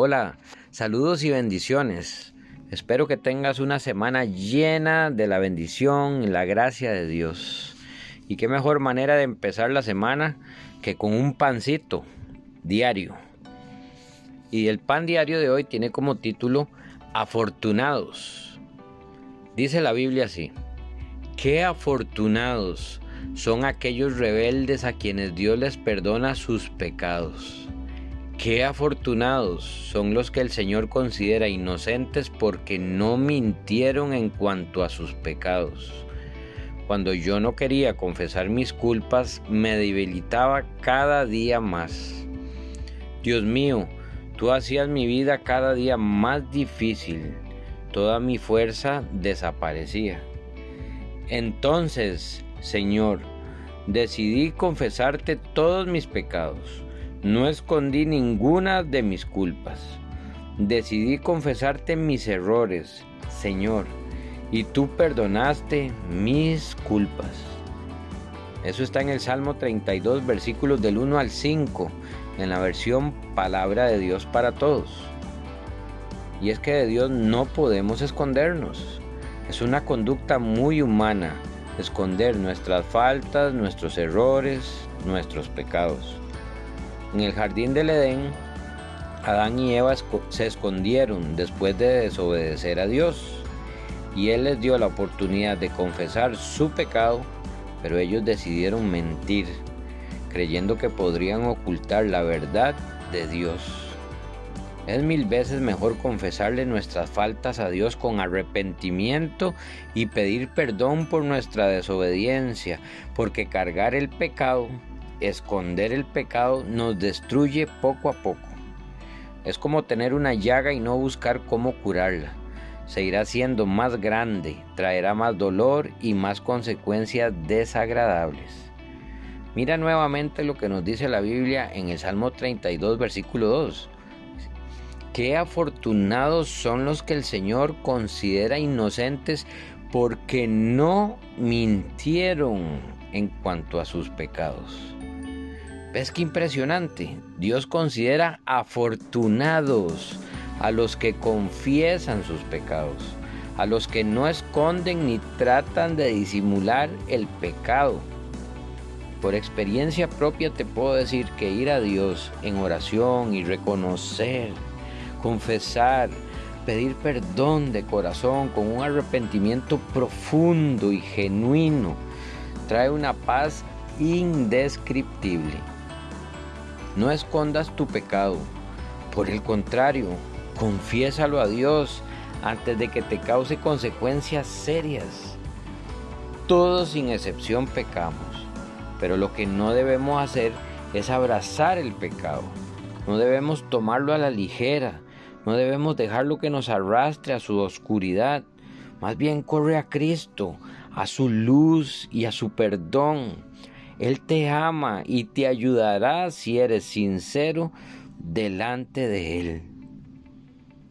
Hola, saludos y bendiciones. Espero que tengas una semana llena de la bendición y la gracia de Dios. Y qué mejor manera de empezar la semana que con un pancito diario. Y el pan diario de hoy tiene como título Afortunados. Dice la Biblia así. Qué afortunados son aquellos rebeldes a quienes Dios les perdona sus pecados. Qué afortunados son los que el Señor considera inocentes porque no mintieron en cuanto a sus pecados. Cuando yo no quería confesar mis culpas, me debilitaba cada día más. Dios mío, tú hacías mi vida cada día más difícil. Toda mi fuerza desaparecía. Entonces, Señor, decidí confesarte todos mis pecados no escondí ninguna de mis culpas. Decidí confesarte mis errores, Señor, y tú perdonaste mis culpas. Eso está en el Salmo 32, versículos del 1 al 5, en la versión Palabra de Dios para Todos. Y es que de Dios no podemos escondernos. Es una conducta muy humana esconder nuestras faltas, nuestros errores, nuestros pecados. En el jardín del Edén, Adán y Eva se escondieron después de desobedecer a Dios y Él les dio la oportunidad de confesar su pecado, pero ellos decidieron mentir, creyendo que podrían ocultar la verdad de Dios. Es mil veces mejor confesarle nuestras faltas a Dios con arrepentimiento y pedir perdón por nuestra desobediencia, porque cargar el pecado esconder el pecado nos destruye poco a poco. Es como tener una llaga y no buscar cómo curarla. Se irá haciendo más grande, traerá más dolor y más consecuencias desagradables. Mira nuevamente lo que nos dice la Biblia en el Salmo 32, versículo 2. Qué afortunados son los que el Señor considera inocentes porque no mintieron en cuanto a sus pecados. ¿Ves qué impresionante? Dios considera afortunados a los que confiesan sus pecados, a los que no esconden ni tratan de disimular el pecado. Por experiencia propia te puedo decir que ir a Dios en oración y reconocer, confesar, pedir perdón de corazón con un arrepentimiento profundo y genuino trae una paz indescriptible. No escondas tu pecado. Por el contrario, confiésalo a Dios antes de que te cause consecuencias serias. Todos sin excepción pecamos, pero lo que no debemos hacer es abrazar el pecado. No debemos tomarlo a la ligera, no debemos dejarlo que nos arrastre a su oscuridad. Más bien corre a Cristo, a su luz y a su perdón. Él te ama y te ayudará si eres sincero delante de Él.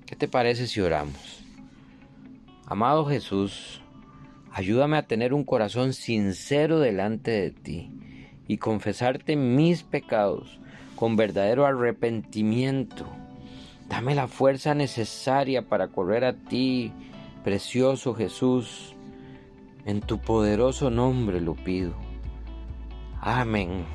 ¿Qué te parece si oramos? Amado Jesús, ayúdame a tener un corazón sincero delante de ti y confesarte mis pecados con verdadero arrepentimiento. Dame la fuerza necesaria para correr a ti, precioso Jesús. En tu poderoso nombre lo pido. Amén.